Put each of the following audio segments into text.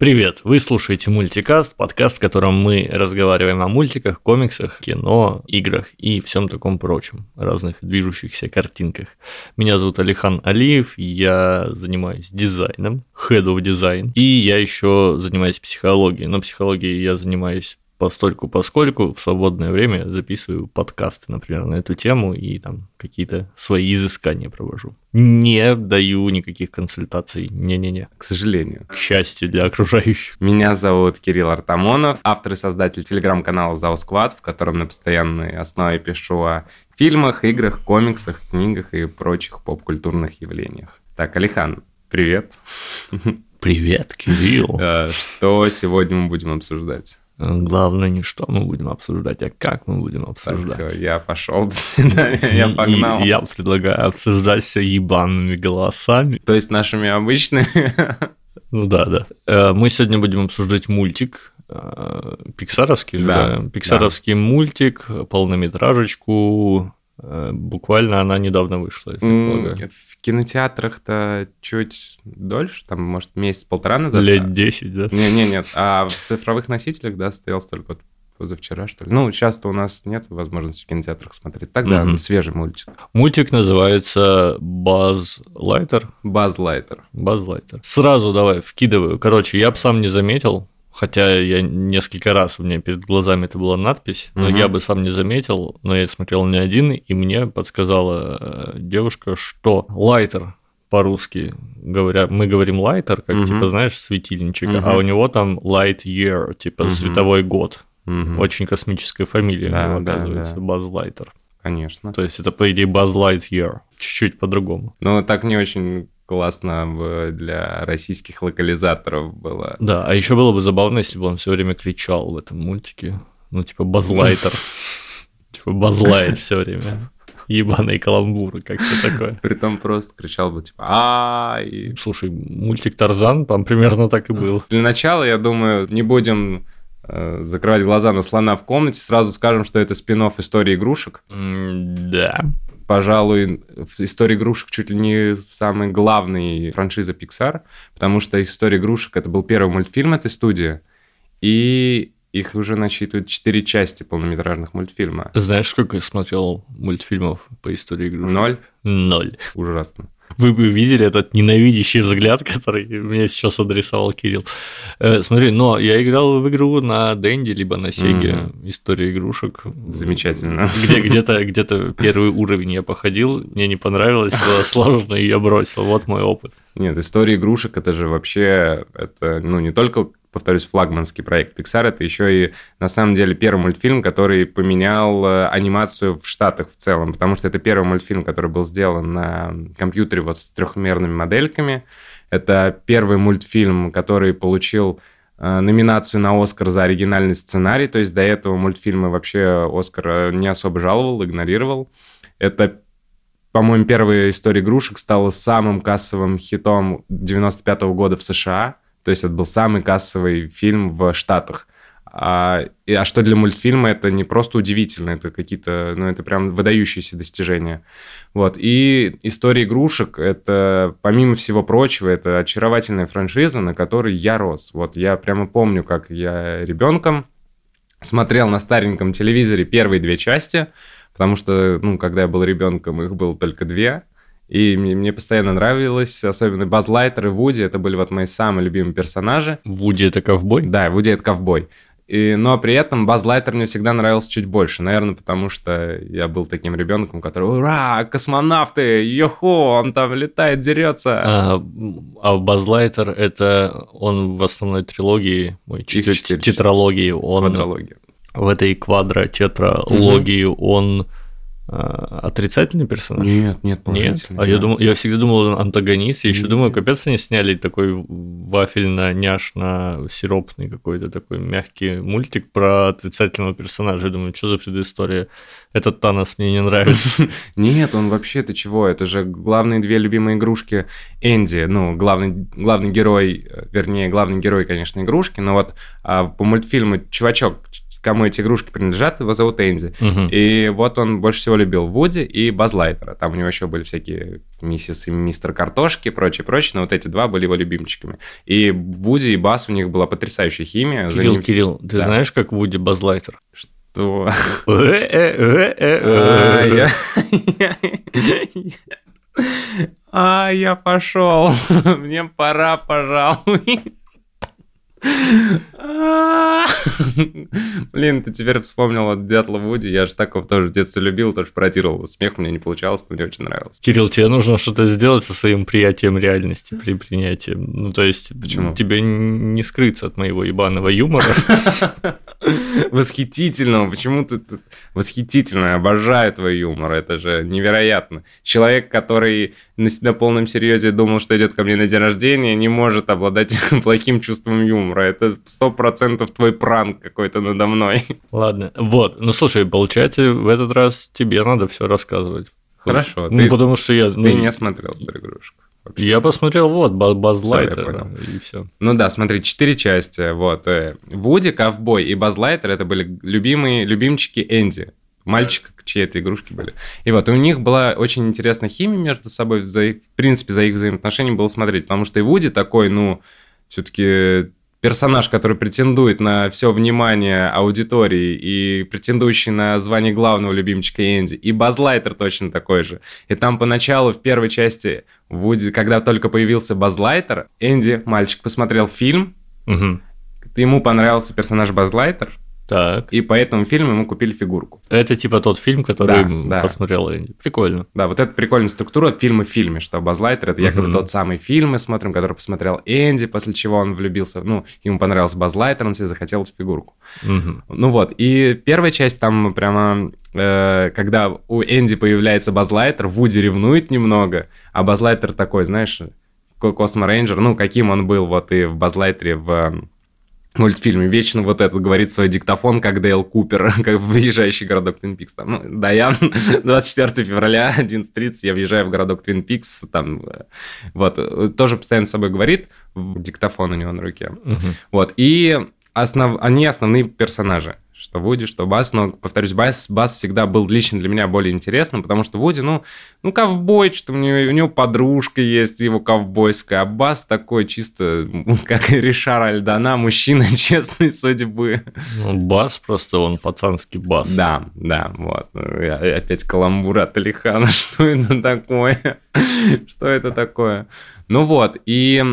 Привет! Вы слушаете Мультикаст, подкаст, в котором мы разговариваем о мультиках, комиксах, кино, играх и всем таком прочем, разных движущихся картинках. Меня зовут Алихан Алиев, я занимаюсь дизайном, head of design, и я еще занимаюсь психологией. Но психологией я занимаюсь постольку поскольку в свободное время записываю подкасты, например, на эту тему и там какие-то свои изыскания провожу. Не даю никаких консультаций, не-не-не. К сожалению. К счастью для окружающих. Меня зовут Кирилл Артамонов, автор и создатель телеграм-канала Заусквад, в котором на постоянной основе пишу о фильмах, играх, комиксах, книгах и прочих поп-культурных явлениях. Так, Алихан, привет. Привет, Кирилл. Э, что сегодня мы будем обсуждать? Главное не что мы будем обсуждать, а как мы будем обсуждать. Так, все, я пошел до свидания, я погнал. И я предлагаю обсуждать все ебаными голосами. То есть нашими обычными? Ну да, да. Э, мы сегодня будем обсуждать мультик, э, пиксаровский же, да, пиксаровский да. мультик, полнометражечку, буквально она недавно вышла, я В кинотеатрах-то чуть дольше, там, может, месяц-полтора назад. Лет 10, да? Не-не, нет. А в цифровых носителях, да, стоял столько вот позавчера, что ли. Ну, сейчас-то у нас нет возможности в кинотеатрах смотреть. Тогда угу. свежий мультик. Мультик называется Баз Лайтер. Баз Лайтер. Баз Лайтер. Сразу давай, вкидываю. Короче, я бы сам не заметил, Хотя я несколько раз у меня перед глазами это была надпись, но угу. я бы сам не заметил, но я смотрел не один, и мне подсказала э, девушка, что лайтер по-русски говоря, мы говорим лайтер, как угу. типа, знаешь, светильничек, угу. а у него там light year, типа угу. световой год. Угу. Очень космическая фамилия, да, него, оказывается, да. Баз Лайтер. Конечно. То есть это, по идее, Buzz Lightyear, чуть-чуть по-другому. Ну, так не очень классно для российских локализаторов было. Да, а еще было бы забавно, если бы он все время кричал в этом мультике. Ну, типа Базлайтер. Типа Базлайт все время. Ебаные каламбуры, как-то такое. Притом просто кричал бы, типа, а Слушай, мультик Тарзан там примерно так и был. Для начала, я думаю, не будем э, закрывать глаза на слона в комнате, сразу скажем, что это спин истории игрушек. Да пожалуй, в истории игрушек чуть ли не самый главный франшиза Pixar, потому что история игрушек это был первый мультфильм этой студии, и их уже насчитывают четыре части полнометражных мультфильма. Знаешь, сколько я смотрел мультфильмов по истории игрушек? Ноль? Ноль. Ужасно. Вы бы видели этот ненавидящий взгляд, который мне сейчас адресовал Кирилл. Э, смотри, но я играл в игру на Дэнди, либо на Сеге, mm-hmm. история игрушек. Замечательно. Где, где-то, где-то первый уровень я походил, мне не понравилось, было сложно, и я бросил. Вот мой опыт. Нет, история игрушек это же вообще, это, ну, не только повторюсь, флагманский проект Pixar. Это еще и, на самом деле, первый мультфильм, который поменял э, анимацию в Штатах в целом, потому что это первый мультфильм, который был сделан на компьютере вот с трехмерными модельками. Это первый мультфильм, который получил э, номинацию на Оскар за оригинальный сценарий, то есть до этого мультфильмы вообще Оскар не особо жаловал, игнорировал. Это по-моему, первая история игрушек стала самым кассовым хитом 95 -го года в США. То есть это был самый кассовый фильм в Штатах. А, и, а что для мультфильма это не просто удивительно, это какие-то, ну, это прям выдающиеся достижения. Вот. И «История игрушек» — это, помимо всего прочего, это очаровательная франшиза, на которой я рос. Вот я прямо помню, как я ребенком смотрел на стареньком телевизоре первые две части, потому что, ну, когда я был ребенком, их было только две, и мне, мне постоянно нравилось, особенно Баз Лайтер и Вуди, это были вот мои самые любимые персонажи. Вуди это ковбой? Да, Вуди это ковбой. И, но при этом Баз Лайтер мне всегда нравился чуть больше. Наверное, потому что я был таким ребенком, который «Ура! Космонавты! Йохо! Он там летает, дерется!» А, а Баз Лайтер — это он в основной трилогии, ой, тетралогии, он... Квадрология. В этой квадро-тетралогии угу. он отрицательный персонаж? Нет, нет, положительный. Нет? А да. я, думал, я всегда думал, он антагонист. Я еще думаю, капец, они сняли такой вафельно-няшно-сиропный какой-то такой мягкий мультик про отрицательного персонажа. Я думаю, что за предыстория? Этот Танос мне не нравится. Нет, он вообще, ты чего? Это же главные две любимые игрушки Энди. Ну, главный, главный герой, вернее, главный герой, конечно, игрушки. Но вот а, по мультфильму чувачок кому эти игрушки принадлежат, его зовут Энди. Мгм. И вот он больше всего любил Вуди и Базлайтера. Там у него еще были всякие миссис и мистер Картошки и прочее, прочее, но вот эти два были его любимчиками. И Вуди и Бас у них была потрясающая химия. За Кирилл, ним- Кирилл, ты Да. знаешь, как Вуди Базлайтер? Что? Э, Э-э-э-э-э. А, я- А, я пошел. Мне пора, пожалуй. Блин, ты теперь вспомнил от Дятла Вуди. Я же так его тоже в детстве любил, тоже пародировал. Смех меня не получалось, но мне очень нравилось. Кирилл, тебе нужно что-то сделать со своим приятием реальности при принятии. Ну, то есть, Почему? тебе не скрыться от моего ебаного юмора. Восхитительного. Почему ты... Восхитительно. Обожаю твой юмор. Это же невероятно. Человек, который на полном серьезе думал, что идет ко мне на день рождения, не может обладать плохим чувством юмора. Это сто процентов твой пранк какой-то надо мной. Ладно, вот. Ну, слушай, получается, в этот раз тебе надо все рассказывать. Хорошо, Ну, ты- потому что я... ну, Ты не смотрел «Старую игрушку». вообще. Я посмотрел, вот, Ба- Баз Всё, я Лайтер, понял. и все. Ну да, смотри, четыре части. Вот. э, Вуди, Ковбой и Базлайтер это были любимые, любимчики Энди. Мальчик, чьи это игрушки были. И вот, и у них была очень интересная химия между собой. За их- в принципе, за их взаимоотношения было смотреть. Потому что и Вуди такой, ну, все-таки персонаж, который претендует на все внимание аудитории и претендующий на звание главного любимчика Энди. И Базлайтер точно такой же. И там поначалу, в первой части Вуди, когда только появился Базлайтер, Энди, мальчик, посмотрел фильм, Мгм. ему понравился персонаж Базлайтер, Так. и по этому фильму ему купили фигурку. Это типа тот фильм, который Да, да. посмотрел Энди. Прикольно. Да, вот это прикольная структура фильма в фильме, что Базлайтер это якобы Мгм. тот самый фильм, мы смотрим, который посмотрел Энди, после чего он влюбился, ну, ему понравился Базлайтер, он себе захотел эту фигурку. Мгм. Ну вот, и первая часть там прямо, э, когда у Энди появляется Базлайтер, Вуди ревнует немного, а Базлайтер такой, знаешь, ко- Космо Рейнджер, ну, каким он был вот и в Базлайтере в э, мультфильме, вечно вот этот говорит свой диктофон, как Дейл Купер, как въезжающий городок Твин Пикс. Там, ну, Даян, 24 февраля, 11.30, я въезжаю в городок Твин Пикс, там, э, вот, э, тоже постоянно с собой говорит, диктофон у него на руке. Мгм. Вот, и основ... они основные персонажи. Что Вуди, что Бас, но, повторюсь, Бас, Бас всегда был лично для меня более интересным, потому что Вуди, ну, ну ковбой, что у него, у него подружка есть, его ковбойская, а Бас такой чисто, как Ришар Альдана, мужчина честной судьбы. Ну, бас просто, он пацанский бас. Да, да, вот. Ну, я- Опять каламбур от Алихана, что это такое? Что это такое? Ну вот, и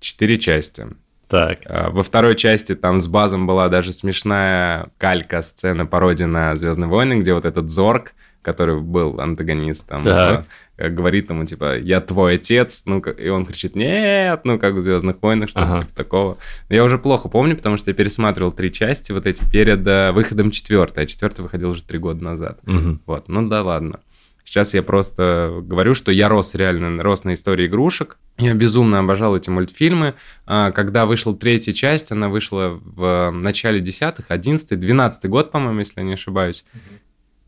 четыре части. Так. А, Во второй части там с базом была даже смешная калька, сцена, пародия на «Звездные войны», где вот этот Зорг, который был антагонистом, Так. э, говорит ему, типа, «Я твой отец», ну, и он кричит «Нет!», ну, как в «Звездных войнах», что-то Ага. типа такого. Но я уже плохо помню, потому что я пересматривал три части вот эти перед э, выходом четвертой, а четвертый выходил уже три года назад. Мгм. Вот, ну да ладно. Сейчас я просто говорю, что я рос реально, рос на истории игрушек. Я безумно обожал эти мультфильмы. А, Когда вышла третья часть, она вышла в начале десятых, одиннадцатый, двенадцатый год, по-моему, если я не ошибаюсь.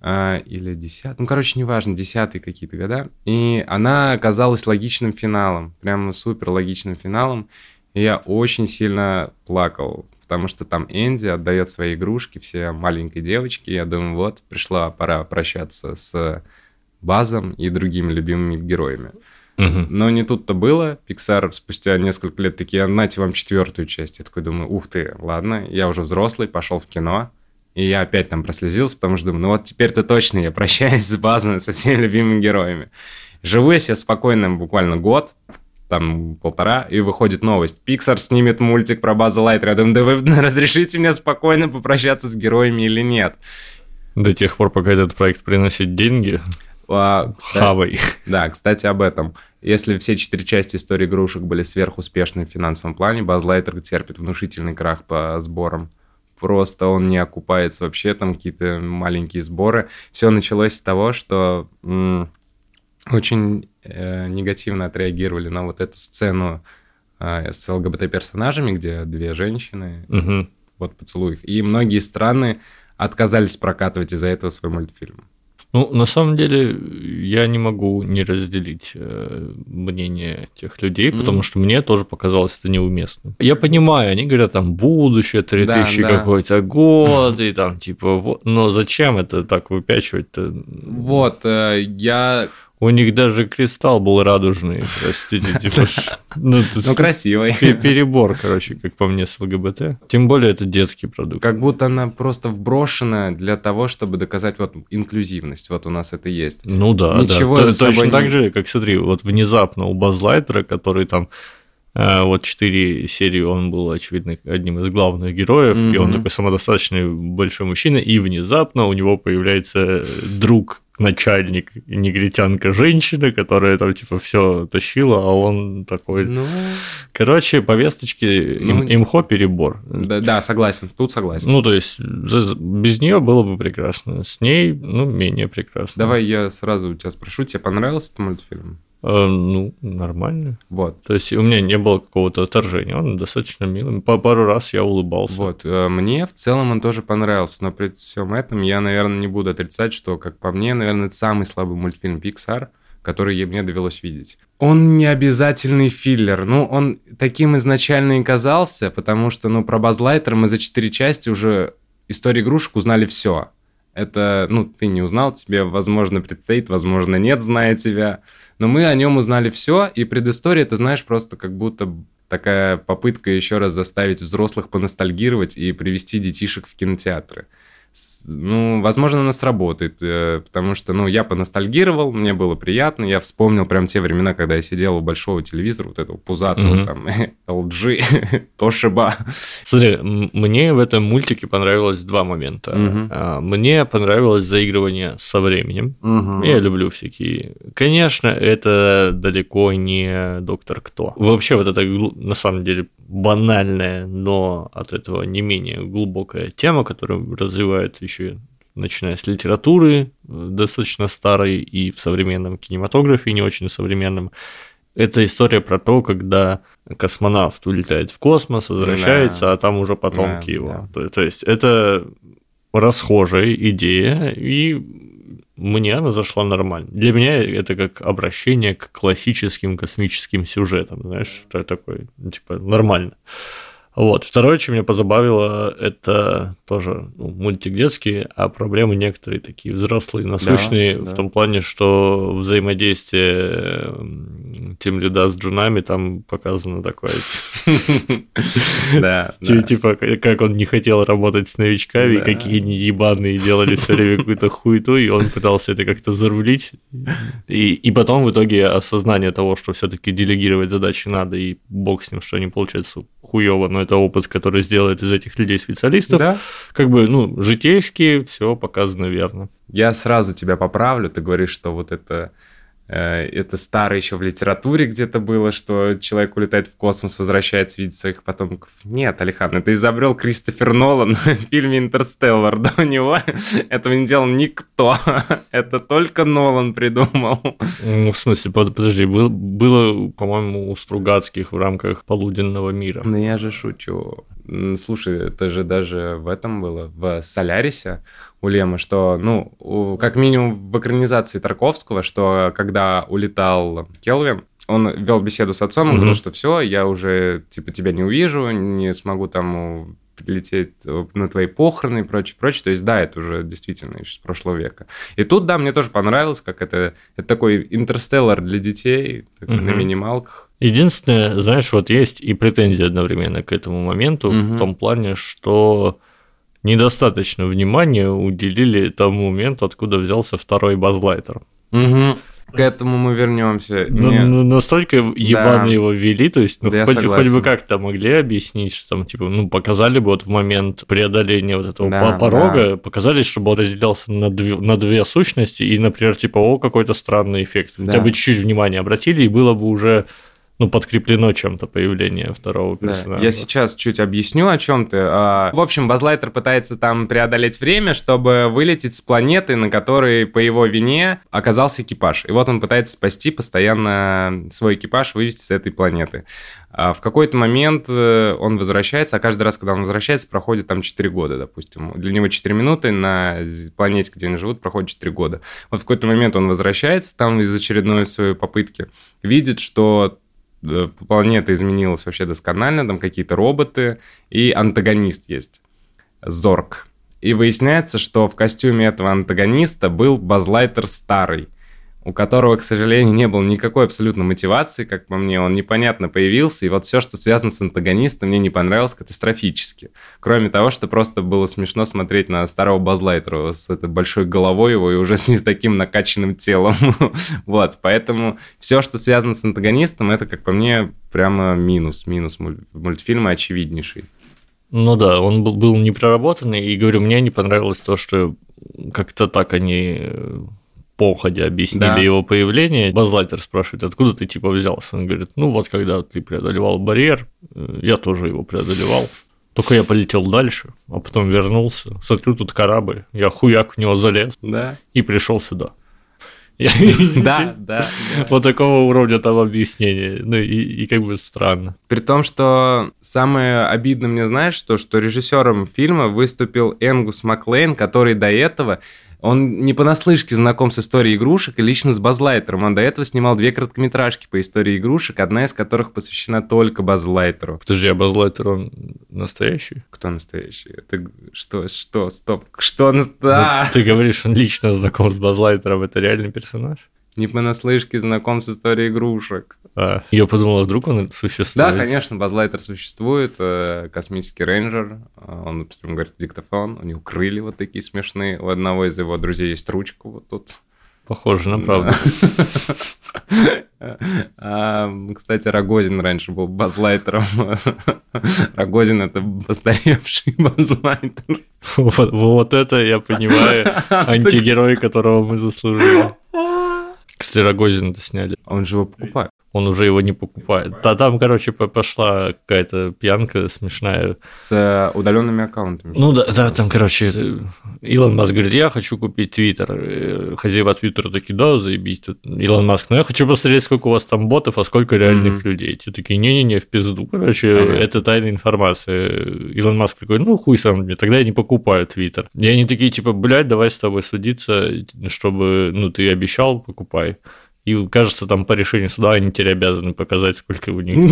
А, Или десятый, ну, короче, неважно, десятые какие-то года. И она оказалась логичным финалом, прям супер логичным финалом. И я очень сильно плакал, потому что там Энди отдает свои игрушки все маленькой девочке. Я думаю, вот, пришла пора прощаться с Базом и другими любимыми героями. Мгм. Но не тут-то было. Pixar спустя несколько лет такие, нате вам четвертую часть. Я такой думаю, ух ты, ладно, я уже взрослый, пошел в кино. И я опять там прослезился, потому что думаю, ну вот теперь-то точно я прощаюсь с базой, со всеми любимыми героями. Живу я себе спокойно буквально год, там полтора, и выходит новость. Pixar снимет мультик про База Лайтера. Я думаю, да вы разрешите мне спокойно попрощаться с героями или нет? До тех пор, пока этот проект приносит деньги, А, кстати, хавай. Да, кстати, об этом. Если все четыре части истории игрушек были сверхуспешны в финансовом плане, Базлайтер терпит внушительный крах по сборам. Просто он не окупается вообще, там какие-то маленькие сборы. Все началось с того, что м, очень э, негативно отреагировали на вот эту сцену э, с ЛГБТ-персонажами, где две женщины, Мгм. вот поцелуй их. И многие страны отказались прокатывать из-за этого свой мультфильм. Ну, на самом деле, я не могу не разделить э, мнение тех людей, mm-hmm. потому что мне тоже показалось это неуместным. Я понимаю, они говорят, там, будущее, 3000 да, да. какой-то год, и там, типа, вот, но зачем это так выпячивать-то? Вот, э, я у них даже кристалл был радужный, простите, типа. Ну, ну красивый. Перебор, короче, как по мне, с ЛГБТ. Тем более это детский продукт. Как будто она просто вброшена для того, чтобы доказать вот инклюзивность. Вот у нас это есть. Ну да, Ничего да. Точно так же, как смотри, вот внезапно у Базлайтера, который там вот четыре серии он был, очевидно, одним из главных героев, mm-hmm. и он такой самодостаточный большой мужчина, и внезапно у него появляется друг начальник, негритянка женщина, которая там типа все тащила, а он такой. Ну... Короче, повесточки ну... им, имхо перебор. Да, да, согласен, тут согласен. Ну, то есть, без нее было бы прекрасно. С ней, ну, менее прекрасно. Давай я сразу у тебя спрошу, тебе понравился этот мультфильм? Э, ну, нормально. Вот. То есть у меня не было какого-то отторжения, он достаточно милый. По пару раз я улыбался. Вот. Э, мне в целом он тоже понравился, но при всем этом я, наверное, не буду отрицать, что, как по мне, наверное, это самый слабый мультфильм Pixar, который мне довелось видеть. Он не обязательный филлер. Ну, он таким изначально и казался, потому что, ну, про Базлайтер мы за четыре части уже историю игрушек узнали все. Это, ну, ты не узнал, тебе, возможно, предстоит, возможно, нет, зная тебя. Но мы о нем узнали все, и предыстория, ты знаешь, просто как будто такая попытка еще раз заставить взрослых поностальгировать и привести детишек в кинотеатры ну, возможно, она сработает, э, потому что, ну, я поностальгировал, мне было приятно, я вспомнил прям те времена, когда я сидел у большого телевизора, вот этого пузатого, mm-hmm. там, LG, Toshiba. Смотри, мне в этом мультике понравилось два момента. Mm-hmm. Мне понравилось заигрывание со временем. Mm-hmm. Я люблю всякие... Конечно, это далеко не Доктор Кто. Вообще, вот это, на самом деле, банальная, но от этого не менее глубокая тема, которую развивает еще начиная с литературы, э, достаточно старой, и в современном кинематографе, не очень современном. Это история про то, когда космонавт улетает в космос, возвращается, да. а там уже потомки да, его. Да. То, то есть это расхожая идея, и мне она зашла нормально. Для меня это как обращение к классическим космическим сюжетам, знаешь, такой, типа, нормально. Вот. Второе, что меня позабавило, это тоже ну, мультик детский, а проблемы некоторые такие взрослые, насущные, да, в да. том плане, что взаимодействие Тим Лида с джунами там показано такое. Да. Типа, как он не хотел работать с новичками, какие они ебаные делали все время какую-то хуету, и он пытался это как-то зарулить. И, потом в итоге осознание того, что все-таки делегировать задачи надо, и бог с ним, что они получаются хуево, но это опыт, который сделает из этих людей специалистов. Как бы, ну, житейски все показано верно. Я сразу тебя поправлю, ты говоришь, что вот это это старое еще в литературе где-то было, что человек улетает в космос, возвращается, видит своих потомков. Нет, Алихан, это изобрел Кристофер Нолан в фильме «Интерстеллар». До него этого не делал никто. Это только Нолан придумал. Ну, в смысле, подожди, было, было по-моему, у Стругацких в рамках «Полуденного мира». Ну, я же шучу. Слушай, это же даже в этом было, в «Солярисе» у Лема, что, ну, как минимум в экранизации Тарковского, что когда улетал Келвин, он вел беседу с отцом, он mm-hmm. говорил, что все, я уже, типа, тебя не увижу, не смогу там прилететь на твои похороны и прочее, прочее. То есть, да, это уже действительно еще с прошлого века. И тут, да, мне тоже понравилось, как это, это такой интерстеллар для детей, угу. на минималках. Единственное, знаешь, вот есть и претензии одновременно к этому моменту, угу. в том плане, что недостаточно внимания уделили тому моменту, откуда взялся второй базлайтер. Угу. К этому мы вернемся. Ну, Мне... Ну, настолько ебано да. его ввели, то есть, ну, да хоть, хоть бы как-то могли объяснить, что там, типа, ну, показали бы вот в момент преодоления вот этого да, порога, да. показали, чтобы он разделялся на две, на две сущности, и, например, типа, о, какой-то странный эффект. Да. Хотя бы чуть-чуть внимания обратили, и было бы уже ну, подкреплено чем-то появление второго персонажа. Да. Я сейчас чуть объясню, о чем ты. А, в общем, Базлайтер пытается там преодолеть время, чтобы вылететь с планеты, на которой по его вине оказался экипаж. И вот он пытается спасти постоянно свой экипаж, вывести с этой планеты. А в какой-то момент э, он возвращается, а каждый раз, когда он возвращается, проходит там 4 года, допустим. Для него 4 минуты на планете, где они живут, проходит 4 года. Вот в какой-то момент он возвращается там из очередной своей попытки, видит, что планета изменилась вообще досконально, там какие-то роботы, и антагонист есть, Зорг. И выясняется, что в костюме этого антагониста был Базлайтер старый – у которого, к сожалению, не было никакой абсолютно мотивации, как по мне, он непонятно появился, и вот все, что связано с антагонистом, мне не понравилось катастрофически. Кроме того, что просто было смешно смотреть на старого Базлайтера с этой большой головой его и уже с не с таким накачанным телом. вот, поэтому все, что связано с антагонистом, это, как по мне, прямо минус, минус мультфильма очевиднейший. Ну да, он был, был непроработанный, и говорю, мне не понравилось то, что как-то так они походя объяснили да. его появление. Базлайтер спрашивает, откуда ты типа взялся? Он говорит, ну вот когда ты преодолевал барьер, э, я тоже его преодолевал. Только я полетел дальше, а потом вернулся, смотрю, тут корабль, я хуяк в него залез да. и пришел сюда. Да, да. Вот такого уровня там объяснения. Ну и, и как бы странно. При том, что самое обидное мне, знаешь, то, что режиссером фильма выступил Энгус Маклейн, который до этого он не понаслышке знаком с историей игрушек и лично с Базлайтером. Он до этого снимал две короткометражки по истории игрушек, одна из которых посвящена только Базлайтеру. Подожди, а Базлайтер он настоящий? Кто настоящий? Ты что, что, стоп, что? Да. Ну, ты говоришь, он лично знаком с Базлайтером, это реальный персонаж? Не понаслышке знаком с историей игрушек. А, я подумал, вдруг он существует. Да, конечно, Базлайтер существует, э, космический рейнджер, э, он, допустим, говорит диктофон, у него крылья вот такие смешные, у одного из его друзей есть ручка вот тут. Похоже на правду. А, кстати, Рогозин раньше был базлайтером. Рогозин — это постаревший базлайтер. Вот это я понимаю антигерой, которого мы заслужили. Кстати, Рогозин это сняли. Он же его покупает он уже его не покупает. Да, там, короче, пошла какая-то пьянка смешная. С э, удаленными аккаунтами. Ну да, да, там, короче, Илон Маск говорит, я хочу купить Твиттер. Э, хозяева Твиттера такие, да, заебись. Тут Илон Маск, ну я хочу посмотреть, сколько у вас там ботов, а сколько реальных mm-hmm. людей. Те такие, не-не-не, в пизду. Короче, mm-hmm. это тайная информация. Илон Маск такой, ну хуй сам мне, тогда я не покупаю Твиттер. И они такие, типа, блядь, давай с тобой судиться, чтобы, ну, ты обещал, покупай. И кажется, там по решению суда они теперь обязаны показать, сколько у них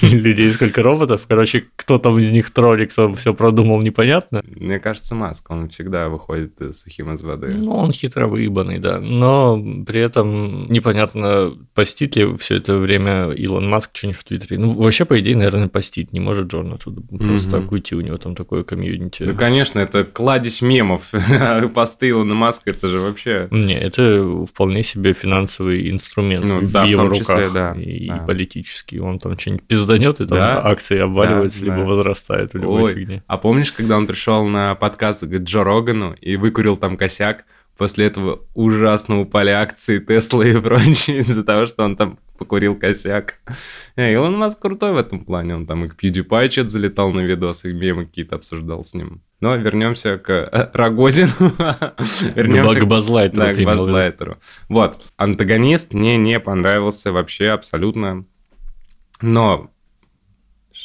людей, сколько роботов. Короче, кто там из них тролли, кто все продумал, непонятно. Мне кажется, Маск, он всегда выходит сухим из воды. Ну, он хитро выебанный, да. Но при этом непонятно, постит ли все это время Илон Маск что-нибудь в Твиттере. Ну, вообще, по идее, наверное, постит. Не может Джон оттуда просто так уйти, у него там такое комьюнити. Да, конечно, это кладезь мемов. Посты Илона Маска, это же вообще... Не, это вполне себе финансовый ключевой инструмент ну, в да, его в руках числе, да, и, да. политический. Он там что-нибудь пизданет, и там да? акции обваливаются, да, либо да. возрастают в любой Ой, фигне. А помнишь, когда он пришел на подкаст к Джо Рогану и выкурил там косяк, после этого ужасно упали акции Теслы и прочее из-за того, что он там покурил косяк. Э, Илон Маск крутой в этом плане. Он там и к PewDiePie что-то залетал на видосы, и мемы какие-то обсуждал с ним. Но вернемся к э, Рогозину. вернемся к Базлайтеру. Да, к Базлайтеру. Вот, антагонист мне не понравился вообще абсолютно. Но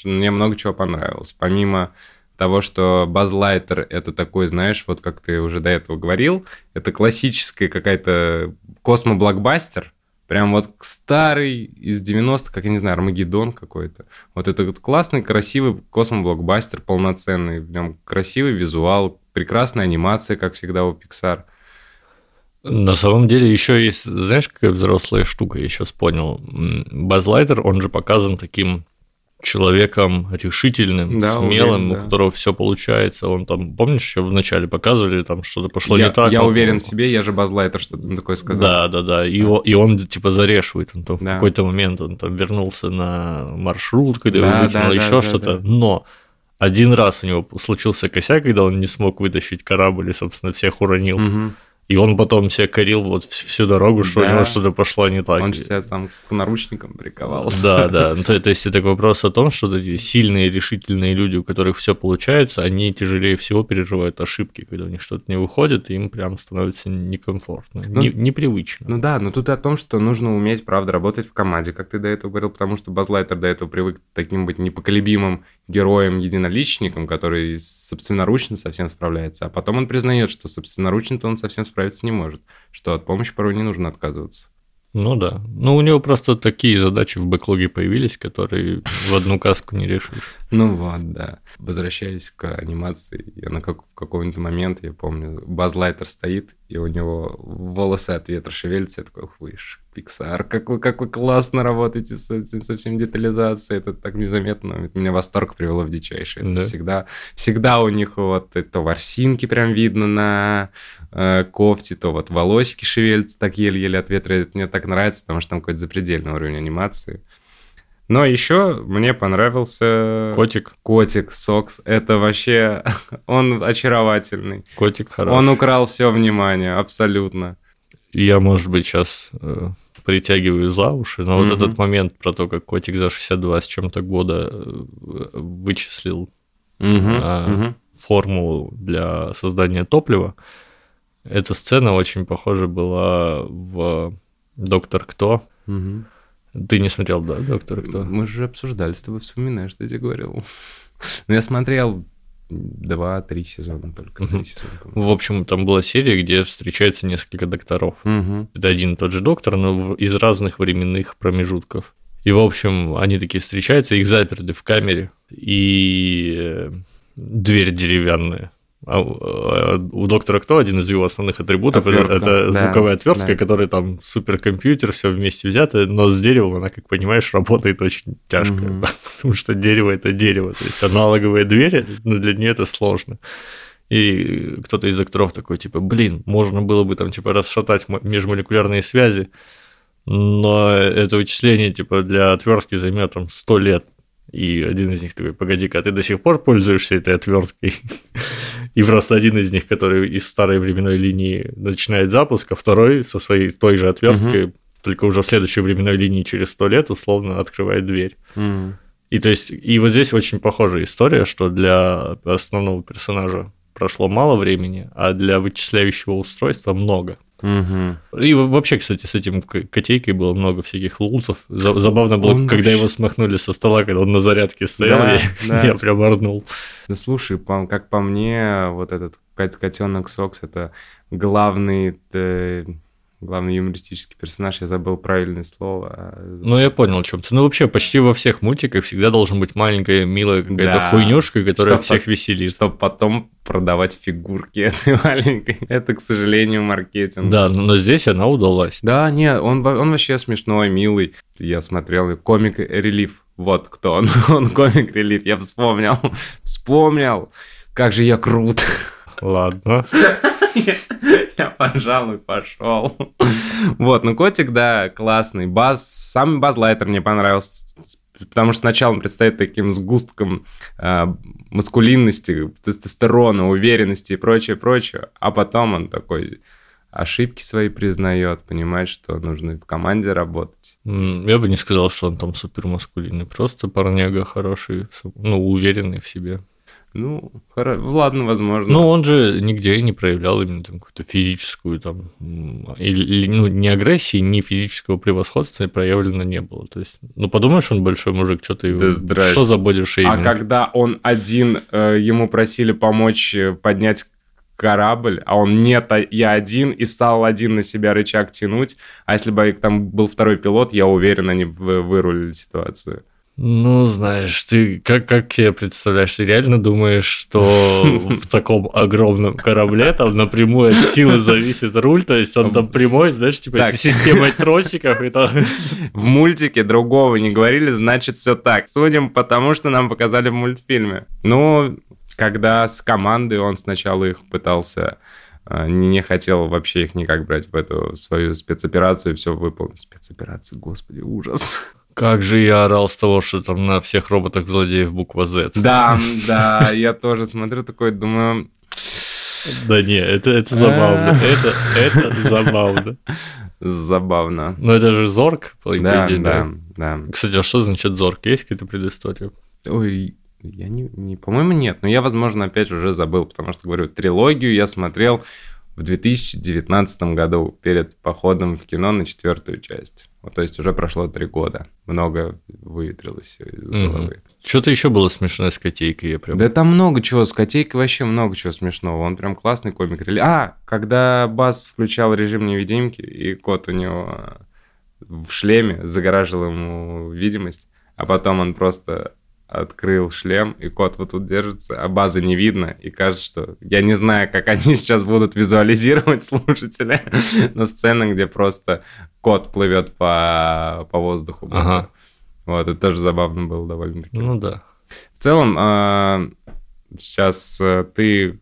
мне много чего понравилось. Помимо того, что Базлайтер это такой, знаешь, вот как ты уже до этого говорил, это классическая какая-то космо-блокбастер, Прям вот старый из 90-х, как я не знаю, Армагеддон какой-то. Вот это вот классный, красивый космоблокбастер полноценный. Нем красивый визуал, прекрасная анимация, как всегда у Pixar. На самом деле еще есть, знаешь, какая взрослая штука, я сейчас понял. Базлайтер, он же показан таким человеком решительным, да, смелым, уверен, да. у которого все получается. Он там, помнишь, еще вначале показывали, там что-то пошло я, не так. Я уверен он... в себе, я же Базлайтер, что-то такое сказал. Да, да, да. И, да. Он, и он типа зарешивает. Он там да. в какой-то момент он там вернулся на маршрут, когда да, вытянул да, еще да, что-то. Да, да. Но один раз у него случился косяк, когда он не смог вытащить корабль и, собственно, всех уронил. Угу. И он потом себя корил вот всю дорогу, что да. у него что-то пошло не так. Он же себя там к наручникам приковал. Да, да. Ну, то, то есть это вопрос о том, что эти сильные, решительные люди, у которых все получается, они тяжелее всего переживают ошибки, когда у них что-то не выходит, и им прям становится некомфортно, ну, не, непривычно. Ну да, но тут о том, что нужно уметь, правда, работать в команде, как ты до этого говорил, потому что Базлайтер до этого привык таким быть непоколебимым героем-единоличником, который собственноручно совсем справляется, а потом он признает, что собственноручно-то он совсем справиться не может, что от помощи порой не нужно отказываться. Ну да. Ну, у него просто такие задачи в бэклоге появились, которые в одну каску не решишь. Ну вот, да. Возвращаясь к анимации, я на как, в какой-то момент, я помню, Базлайтер стоит, и у него волосы от ветра шевелятся, я такой, выше, Pixar, как вы, как вы классно работаете с этим, со всем детализацией, это так незаметно, это меня восторг привело в дичайший. Это да. всегда, всегда у них вот то ворсинки прям видно на э, кофте, то вот волосики шевелятся так еле-еле от ветра, это мне так нравится, потому что там какой-то запредельный уровень анимации. Но еще мне понравился... Котик. Котик, Сокс. Это вообще... Он очаровательный. Котик хороший. Он украл все внимание, абсолютно. Я, может быть, сейчас э, притягиваю за уши, но mm-hmm. вот этот момент про то, как котик за 62 с чем-то года э, вычислил mm-hmm. э, mm-hmm. формулу для создания топлива, эта сцена очень похожа была в «Доктор Кто». Mm-hmm ты не смотрел, да, «Доктор Кто»? Мы же обсуждали с тобой, вспоминаешь, что я тебе говорил. Но я смотрел два-три сезона только. Угу. Сезона, в общем, там была серия, где встречается несколько докторов. Угу. Это один и тот же доктор, но из разных временных промежутков. И, в общем, они такие встречаются, их заперты в камере, и э, дверь деревянная. А у доктора кто один из его основных атрибутов отвертка. это, это да, звуковая отвертка, да. которая там суперкомпьютер, все вместе взято, но с деревом она, как понимаешь, работает очень тяжко, mm-hmm. потому что дерево это дерево, то есть аналоговые двери, но ну, для нее это сложно. И кто-то из акторов такой, типа, блин, можно было бы там, типа, расшатать межмолекулярные связи, но это вычисление, типа, для отвертки займет там 100 лет. И один из них такой, погоди-ка, а ты до сих пор пользуешься этой отверткой? И просто один из них, который из старой временной линии начинает запуск, а второй со своей той же отверткой, угу. только уже в следующей временной линии через сто лет условно открывает дверь. Угу. И то есть, и вот здесь очень похожая история, что для основного персонажа прошло мало времени, а для вычисляющего устройства много. Угу. И вообще, кстати, с этим котейкой было много всяких лулцев. Забавно было, он когда вообще... его смахнули со стола, когда он на зарядке стоял, да, я, да. я прям орнул. Да слушай, по, как по мне, вот этот котенок Сокс это главный главный юмористический персонаж, я забыл правильное слово. Ну, я понял, о чем ты. Ну, вообще, почти во всех мультиках всегда должен быть маленькая, милая какая-то да. хуйнюшка, которая чтоб всех по... веселит. Чтобы потом продавать фигурки этой маленькой. Это, к сожалению, маркетинг. Да, но, но здесь она удалась. Да, нет, он, он вообще смешной, милый. Я смотрел комик «Релиф». Вот кто он. он комик «Релиф». Я вспомнил. Вспомнил. Как же я крут. Ладно. Я, пожалуй, пошел. Вот, ну котик, да, классный. Баз, сам Базлайтер мне понравился, потому что сначала он предстоит таким сгустком э, маскулинности, тестостерона, уверенности и прочее, прочее, а потом он такой ошибки свои признает, понимает, что нужно в команде работать. Я бы не сказал, что он там супер маскулинный, просто парняга хороший, ну, уверенный в себе. Ну, хоро... ладно, возможно. Ну, он же нигде не проявлял именно там какую-то физическую там или ну не агрессии, ни физического превосходства проявлено не было. То есть, ну подумаешь, он большой мужик, что ты да что за бодишейминг? А когда он один, э, ему просили помочь э, поднять корабль, а он нет, а я один, и стал один на себя рычаг тянуть, а если бы там был второй пилот, я уверен, они вырулили ситуацию. Ну, знаешь, ты как, как себе представляешь, ты реально думаешь, что в таком огромном корабле там напрямую от силы зависит руль, то есть он там прямой, знаешь, типа так. с системой тросиков и там... В мультике другого не говорили, значит, все так. Судим, потому что нам показали в мультфильме. Ну, когда с командой он сначала их пытался а, не хотел вообще их никак брать в эту свою спецоперацию и все выполнить. Спецоперацию, господи, ужас. Как же я орал с того, что там на всех роботах злодеев буква Z. Да, да, я тоже смотрю такой, думаю, Да не, это, это забавно. Это, это забавно. Забавно. Но это же Зорг, по Да, идее, да, да. Кстати, а что значит Зорг? Есть какая-то предыстория? Ой, я не, не по-моему, нет. Но я, возможно, опять же уже забыл, потому что, говорю, трилогию я смотрел в 2019 году перед походом в кино на четвертую часть. Вот, то есть уже прошло три года. Много выветрилось из Мгм. головы. Что-то еще было смешное с котейкой, я прям... Да там много чего, с котейкой вообще много чего смешного. Он прям классный комик. А, когда Бас включал режим невидимки, и кот у него в шлеме загораживал ему видимость, а потом он просто открыл шлем, и кот вот тут держится, а базы не видно, и кажется, что... Я не знаю, как они сейчас будут визуализировать слушатели, но сцена, где просто кот плывет по, по воздуху. Ага. Вот, это тоже забавно было довольно-таки. Ну да. В целом, сейчас ты...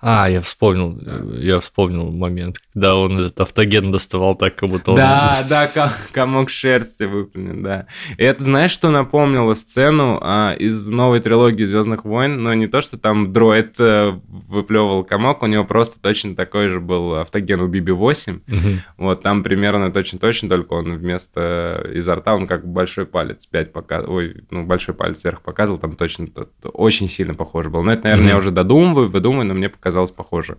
А, я вспомнил, э, я вспомнил момент, когда он этот автоген доставал так, как будто он... Да, да, ко- комок шерсти выплюнет, да. И это, знаешь, что напомнило сцену а, из новой трилогии Звездных войн? Но не то, что там дроид э, выплевывал комок, у него просто точно такой же был автоген у BB-8. Мгм. Вот там примерно точно-точно, только он вместо изо рта, он как большой палец 5 показывал, ой, ну, большой палец вверх показывал, там точно очень сильно похоже был. Но это, наверное, я уже додумываю, выдумываю, но мне показалось похоже.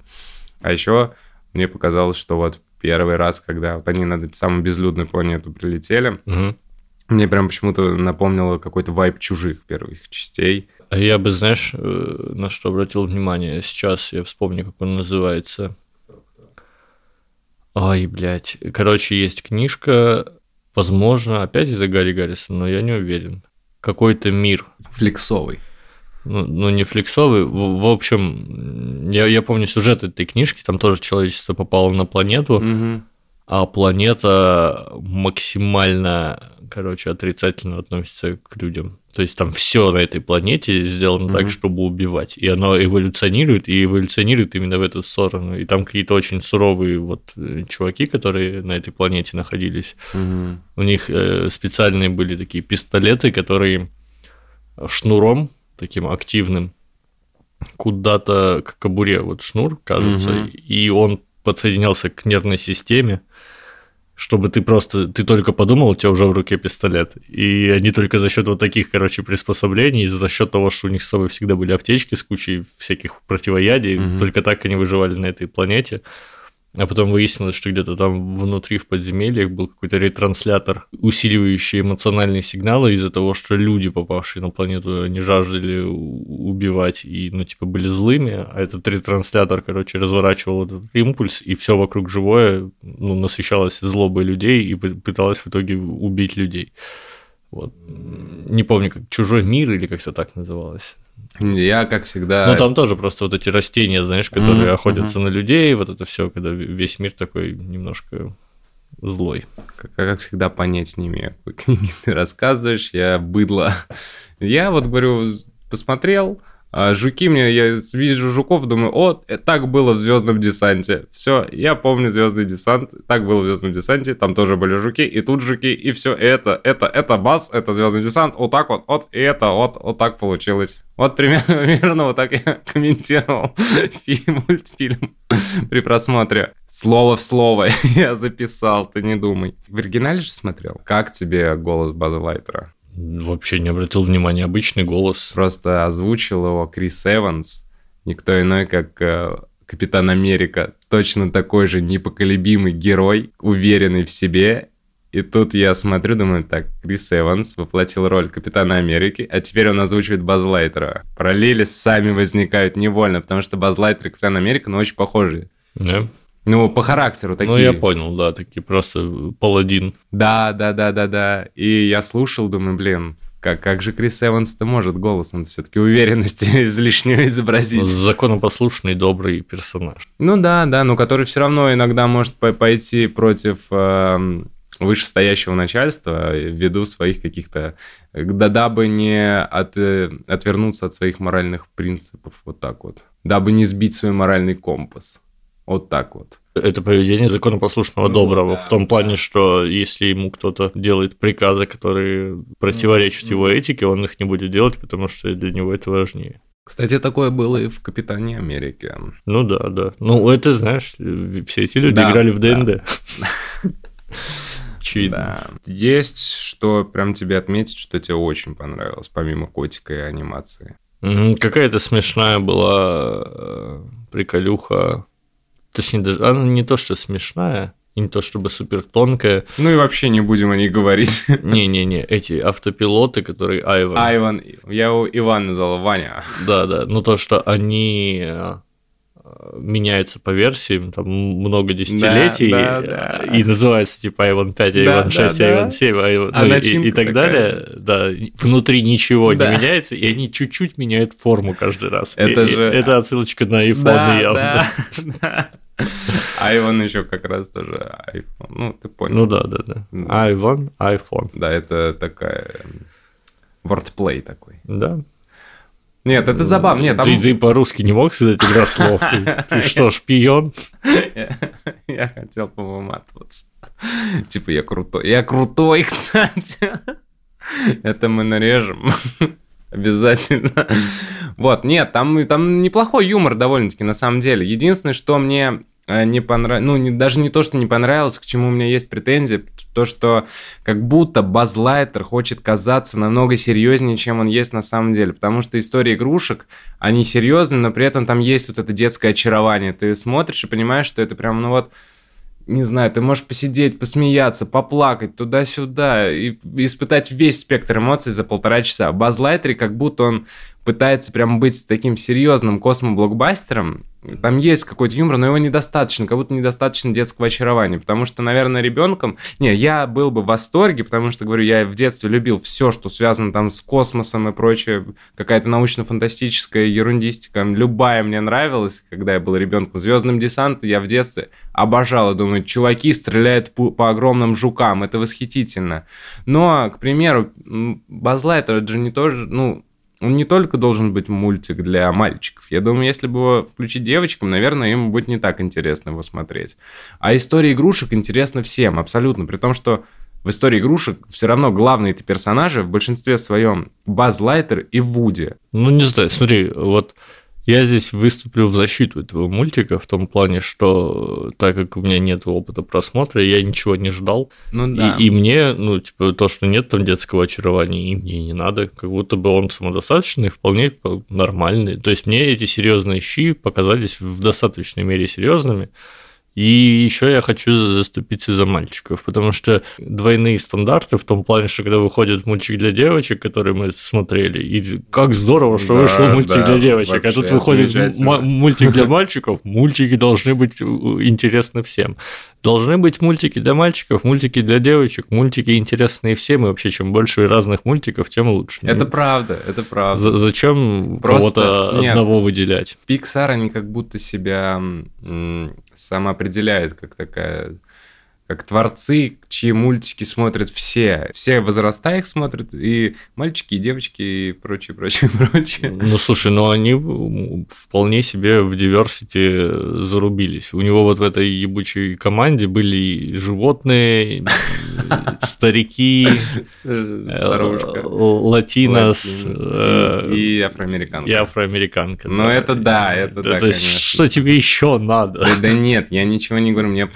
А еще мне показалось, что вот первый раз, когда вот они на эту самую безлюдную планету прилетели, Мгм. мне прям почему-то напомнило какой-то вайп чужих первых частей. А я бы, знаешь, э, на что обратил внимание? Сейчас я вспомню, как он называется. Ой, блядь. Короче, есть книжка, возможно, опять это Гарри Гаррисон, но я не уверен. Какой-то мир. Флексовый. Ну, ну, не флексовый. В, в общем, я, я помню сюжет этой книжки, там тоже человечество попало на планету, а планета максимально, короче, отрицательно относится к людям. То есть там все на этой планете сделано так, Мгм. чтобы убивать. И оно эволюционирует, и эволюционирует именно в эту сторону. И там какие-то очень суровые вот э, чуваки, которые на этой планете находились. Мгм. У них э, специальные были такие пистолеты, которые шнуром таким активным куда-то к кобуре вот шнур, кажется, Мгм. и он подсоединялся к нервной системе, чтобы ты просто, ты только подумал, у тебя уже в руке пистолет. И они только за счет вот таких, короче, приспособлений, за счет того, что у них с собой всегда были аптечки с кучей всяких противоядий, Мгм. только так они выживали на этой планете. А потом выяснилось, что где-то там внутри в подземельях был какой-то ретранслятор, усиливающий эмоциональные сигналы из-за того, что люди, попавшие на планету, не жаждали убивать и, ну, типа, были злыми, а этот ретранслятор, короче, разворачивал этот импульс, и все вокруг живое, ну, насыщалось злобой людей и пы- пыталось в итоге убить людей. Вот. Не помню, как «Чужой мир» или как-то так называлось. Я, как всегда... Ну, там тоже просто вот эти растения, знаешь, которые Мгм, охотятся на людей, вот это все, когда весь мир такой немножко злой. как, как всегда, понять не имею. Какой книги ты рассказываешь, я быдло. Я вот говорю, посмотрел, а жуки мне, я вижу жуков, думаю, о, э, так было в Звездном десанте. Все, я помню Звездный десант, так было в Звездном десанте, там тоже были жуки, и тут жуки, и все это, это, это бас, это Звездный десант, вот так вот, вот, и это, вот, вот так получилось. Вот примерно, примерно вот так я комментировал фильм, мультфильм при просмотре. Слово в слово я записал, ты не думай. В оригинале же смотрел? Как тебе голос База Лайтера? Вообще не обратил внимания, обычный голос. Просто озвучил его Крис Эванс, никто иной, как э, Капитан Америка, точно такой же непоколебимый герой, уверенный в себе. И тут я смотрю, думаю, так, Крис Эванс воплотил роль Капитана Америки, а теперь он озвучивает Баз Лайтера. Параллели сами возникают невольно, потому что Баз Лайтер и Капитан Америка, ну, очень похожие. Да? Ну, по характеру такие. Ну, я понял, да, такие просто паладин. Да, да, да, да, да. И я слушал, думаю, блин, как, как же Крис Эванс-то может голосом все-таки уверенность излишнюю изобразить? Законопослушный, добрый персонаж. Ну да, да, но который все равно иногда может по- пойти против эм, вышестоящего начальства ввиду своих каких-то... Да, дабы не от, э, отвернуться от своих моральных принципов, вот так вот. Дабы не сбить свой моральный компас. Вот так вот. Это поведение законопослушного Ну, доброго. да, в том да. плане, что если ему кто-то делает приказы, которые противоречат его этике, он их не будет делать, потому что для него это важнее. Кстати, такое было и в «Капитане Америки». Ну да, да. Ну, это, знаешь, все эти люди да, играли в ДНД. Очевидно. Да. Есть что прям тебе отметить, что тебе очень понравилось, помимо котика и анимации? Какая-то смешная была э, приколюха. Точнее, даже она не то, что смешная, и не то чтобы супер тонкая. Ну и вообще не будем о ней говорить. Не-не-не, эти автопилоты, которые Айван. Айван, я его Иван назвал, Ваня. Да-да, ну то, что они э, меняются по версиям, там много десятилетий, да, да, да. и называется типа Ivan 5, Ivan 6, да, Ivan 7, Ivan, а ну, и, и так такая. далее, да, внутри ничего да. не меняется, и они чуть-чуть меняют форму каждый раз. Это и, же... Это отсылочка на iPhone да, явно. Да, да. Ivan еще как раз тоже iPhone, ну ты понял. Ну да, да, да. Ivan, iPhone. Да, это такая wordplay такой. Да. Нет, это забавно. Нет, там... ты, ты по-русски не мог сказать игра слов? Ты, ты что, шпион? Я хотел повыматываться. Типа, я крутой. Я крутой, кстати. Это мы нарежем. Обязательно. Вот, нет, там, там неплохой юмор довольно-таки, на самом деле. Единственное, что мне не понравилось, ну, не, даже не то, что не понравилось, к чему у меня есть претензии, то, что как будто Базлайтер хочет казаться намного серьезнее, чем он есть на самом деле. Потому что истории игрушек, они серьезные, но при этом там есть вот это детское очарование. Ты смотришь и понимаешь, что это прям, ну вот, не знаю, ты можешь посидеть, посмеяться, поплакать туда-сюда и испытать весь спектр эмоций за полтора часа. Базлайтер как будто он пытается прям быть таким серьезным космоблокбастером, там есть какой-то юмор, но его недостаточно, как будто недостаточно детского очарования, потому что, наверное, ребенком... Не, я был бы в восторге, потому что, говорю, я в детстве любил все, что связано там с космосом и прочее, какая-то научно-фантастическая ерундистика, любая мне нравилась, когда я был ребенком. Звездным десантом я в детстве обожал, и думаю, чуваки стреляют по, огромным жукам, это восхитительно. Но, к примеру, Базлайтер, это же не тоже, ну, он не только должен быть мультик для мальчиков. Я думаю, если бы его включить девочкам, наверное, им будет не так интересно его смотреть. А история игрушек интересна всем, абсолютно. При том, что в истории игрушек все равно главные эти персонажи в большинстве своем Баз Лайтер и Вуди. Ну, не знаю, смотри, вот я здесь выступлю в защиту этого мультика в том плане, что так как у меня нет опыта просмотра, я ничего не ждал. Ну, да. и, и мне, ну, типа, то, что нет там детского очарования, и мне не надо, как будто бы он самодостаточный, вполне нормальный. То есть мне эти серьезные щи показались в достаточной мере серьезными. И еще я хочу заступиться за мальчиков, потому что двойные стандарты в том плане, что когда выходит мультик для девочек, который мы смотрели, и как здорово, что да, вышел мультик да, для девочек, а тут выходит мультик для мальчиков, мультики должны быть интересны всем. Должны быть мультики для мальчиков, мультики для девочек, мультики интересные всем, и вообще, чем больше разных мультиков, тем лучше. Это ну, правда, это правда. зачем кого-то одного выделять? Pixar, они как будто себя самоопределяет как такая как творцы, чьи мультики смотрят все. Все возраста их смотрят, и мальчики, и девочки, и прочее, прочее, прочее. Ну, слушай, ну они вполне себе в диверсити зарубились. У него вот в этой ебучей команде были животные, старики, старушка, латинос э, и афроамериканка. И афроамериканка. Ну, это да, это да, То есть, что тебе еще надо? Да нет, я ничего не говорю. Мне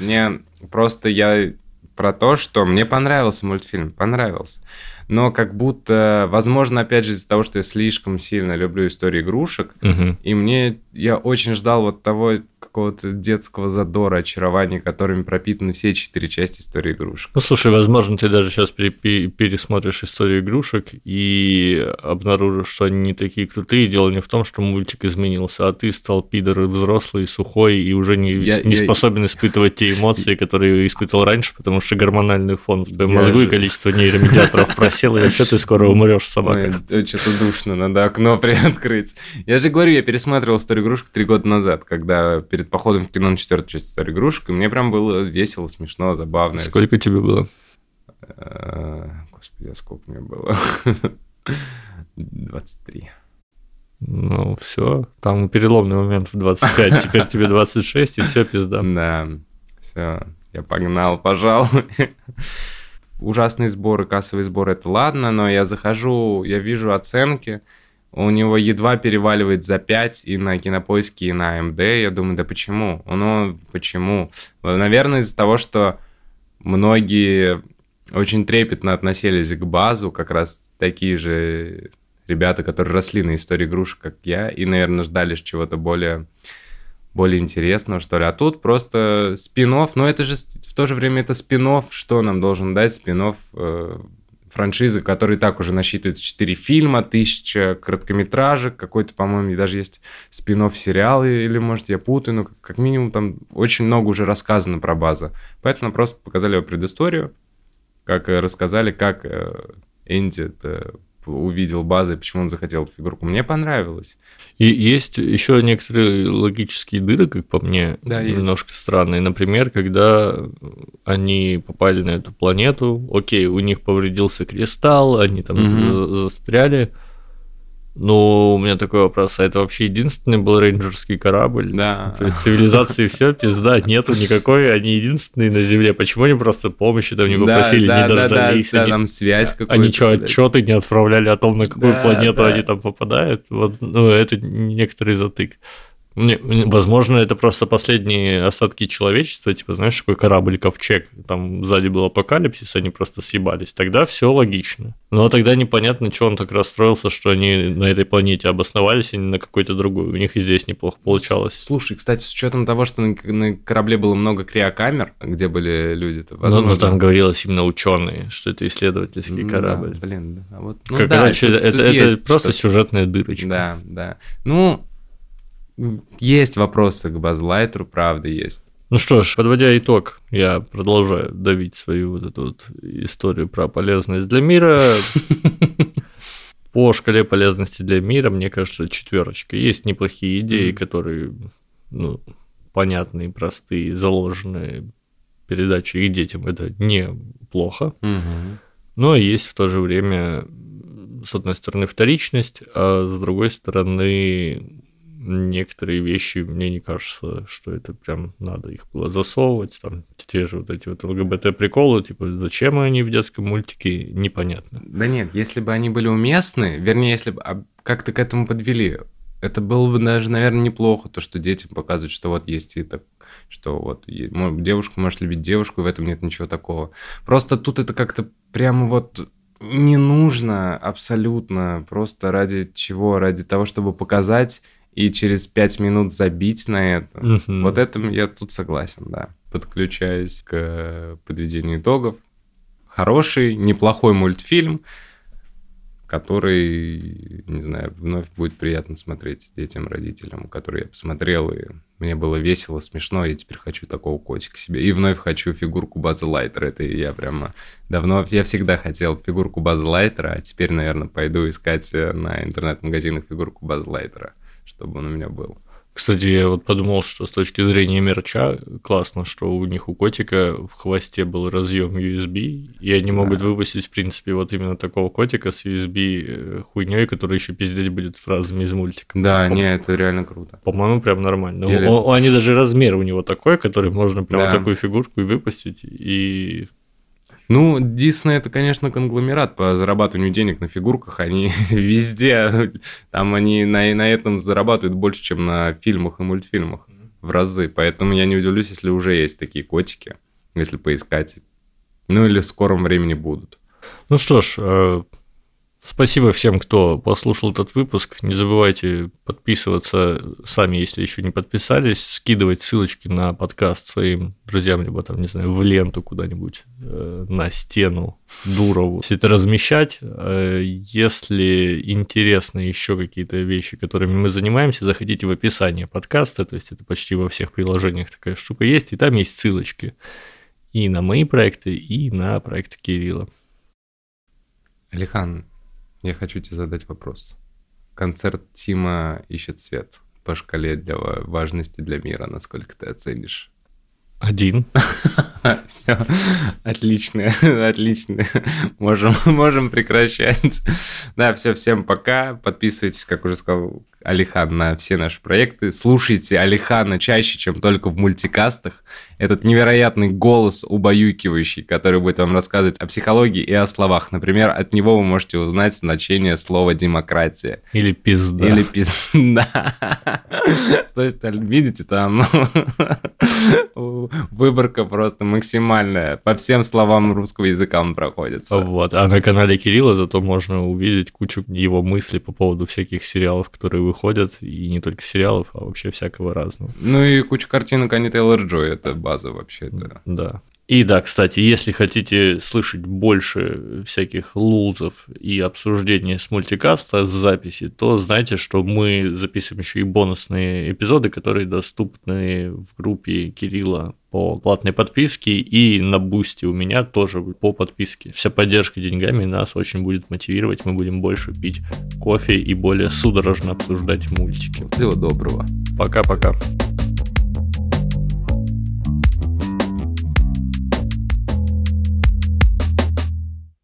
Просто я про то, что мне понравился мультфильм, понравился. Но как будто, возможно, опять же из-за того, что я слишком сильно люблю истории игрушек, угу. и мне я очень ждал вот того какого-то детского задора, очарования, которыми пропитаны все четыре части истории игрушек. Ну, слушай, возможно, ты даже сейчас пересмотришь историю игрушек и обнаружишь, что они не такие крутые. Дело не в том, что мультик изменился, а ты стал пидор взрослый, сухой и уже не, я, не я... способен испытывать те эмоции, которые испытывал раньше, потому что гормональный фон в твоем мозгу же... и количество нейромедиаторов просел, и вообще ты скоро умрешь, собака. Что-то душно, надо окно приоткрыть. Я же говорю, я пересматривал историю игрушек три года назад, когда перед походом в кино на четвертую часть истории игрушек, и мне прям было весело, смешно, забавно. Сколько тебе было? Э, господи, а сколько мне было? 23. Ну, все. Там переломный момент в 25, теперь тебе 26, и все, пизда. Да, все, я погнал, пожалуй. Ужасные сборы, кассовые сборы, это ладно, но я захожу, я вижу оценки, у него едва переваливает за 5 и на кинопоиске, и на АМД. Я думаю, да почему? Ну, почему? Наверное, из-за того, что многие очень трепетно относились к базу, как раз такие же ребята, которые росли на истории игрушек, как я, и, наверное, ждали чего-то более более интересного, что ли. А тут просто спин но это же в то же время это спин что нам должен дать спин э, франшизы, который так уже насчитывает 4 фильма, тысяча короткометражек, какой-то, по-моему, даже есть спин сериалы, или, может, я путаю, но как минимум там очень много уже рассказано про базу. Поэтому просто показали его предысторию, как э, рассказали, как э, Энди увидел базы, почему он захотел эту фигурку. Мне понравилось. И есть еще некоторые логические дыры, как по мне, да, немножко есть. странные. Например, когда они попали на эту планету, окей, у них повредился кристалл, они там угу. застряли. Ну, у меня такой вопрос, а это вообще единственный был рейнджерский корабль? Да. То есть цивилизации все, пизда, нету никакой, они единственные на Земле. Почему они просто помощи там не попросили, да, не дождались? Да, да, да, там связь какая-то. Они что, отчеты не отправляли о том, на какую да, планету да. они там попадают? Вот, ну, это некоторый затык. Не, возможно, это просто последние остатки человечества, типа, знаешь, такой корабль ковчег, там сзади был апокалипсис, они просто съебались. Тогда все логично. Но тогда непонятно, что он так расстроился, что они на этой планете обосновались, а не на какой-то другой. У них и здесь неплохо получалось. Слушай, кстати, с учетом того, что на, на корабле было много криокамер, где были люди-то, ну, возможно... Но, но там говорилось именно ученые, что это исследовательский корабль. Да, блин, а вот... Ну, как, да, короче, тут, это, тут это просто сюжетная дырочка. Да, да. Ну, есть вопросы к базлайтеру, правда, есть. Ну что ж, подводя итог, я продолжаю давить свою вот эту вот историю про полезность для мира. По шкале полезности для мира, мне кажется, четверочка. Есть неплохие идеи, которые ну, понятные, простые, заложенные передачи их детям. Это неплохо. Но есть в то же время, с одной стороны, вторичность, а с другой стороны, некоторые вещи, мне не кажется, что это прям надо их было засовывать, там те же вот эти вот ЛГБТ-приколы, типа, зачем они в детском мультике, непонятно. Да нет, если бы они были уместны, вернее, если бы а, как-то к этому подвели, это было бы даже, наверное, неплохо, то, что детям показывают, что вот есть и так, что вот девушка может любить девушку, в этом нет ничего такого. Просто тут это как-то прямо вот не нужно абсолютно, просто ради чего? Ради того, чтобы показать и через пять минут забить на это. Угу. Вот этом я тут согласен, да. Подключаюсь к подведению итогов. Хороший, неплохой мультфильм, который, не знаю, вновь будет приятно смотреть детям, родителям, который я посмотрел, и мне было весело, смешно, и теперь хочу такого котика себе. И вновь хочу фигурку База Лайтера. Это я прямо давно, я всегда хотел фигурку База Лайтера, а теперь, наверное, пойду искать на интернет-магазинах фигурку База Лайтера чтобы он у меня был. Кстати, я вот подумал, что с точки зрения мерча классно, что у них у котика в хвосте был разъем USB, и они могут да. выпустить, в принципе, вот именно такого котика с USB э, хуйней, который еще пиздеть будет фразами из мультика. Да, По- не, это реально круто. По-моему, прям нормально. Или... Он, они даже размер у него такой, который можно прям да. такую фигурку и выпустить, и ну, Дисней это, конечно, конгломерат по зарабатыванию денег на фигурках. Они везде, там они на, на этом зарабатывают больше, чем на фильмах и мультфильмах в разы. Поэтому я не удивлюсь, если уже есть такие котики, если поискать. Ну или в скором времени будут. Ну что ж, э, Спасибо всем, кто послушал этот выпуск. Не забывайте подписываться сами, если еще не подписались, скидывать ссылочки на подкаст своим друзьям, либо там, не знаю, в ленту куда-нибудь, э, на стену Дурову. Все это размещать. Э, если интересны еще какие-то вещи, которыми мы занимаемся, заходите в описание подкаста, то есть это почти во всех приложениях такая штука есть, и там есть ссылочки и на мои проекты, и на проекты Кирилла. Алихан, я хочу тебе задать вопрос. Концерт Тима ищет свет по шкале для важности для мира. Насколько ты оценишь? Один. Все, отлично, отлично. Можем, можем прекращать. Да, все, всем пока. Подписывайтесь, как уже сказал Алихан на все наши проекты. Слушайте Алихана чаще, чем только в мультикастах. Этот невероятный голос убаюкивающий, который будет вам рассказывать о психологии и о словах. Например, от него вы можете узнать значение слова «демократия». Или «пизда». Или «пизда». То есть, видите, там выборка просто максимальная. По всем словам русского языка он проходится. Вот. А на канале Кирилла зато можно увидеть кучу его мыслей по поводу всяких сериалов, которые выходят, и не только сериалов, а вообще всякого разного. Ну и куча картинок Ани Тейлор Джой, это база вообще-то. Да. И да, кстати, если хотите слышать больше всяких лулзов и обсуждений с мультикаста, с записи, то знайте, что мы записываем еще и бонусные эпизоды, которые доступны в группе Кирилла по платной подписке и на бусте у меня тоже по подписке. Вся поддержка деньгами нас очень будет мотивировать, мы будем больше пить кофе и более судорожно обсуждать мультики. Всего доброго. Пока-пока.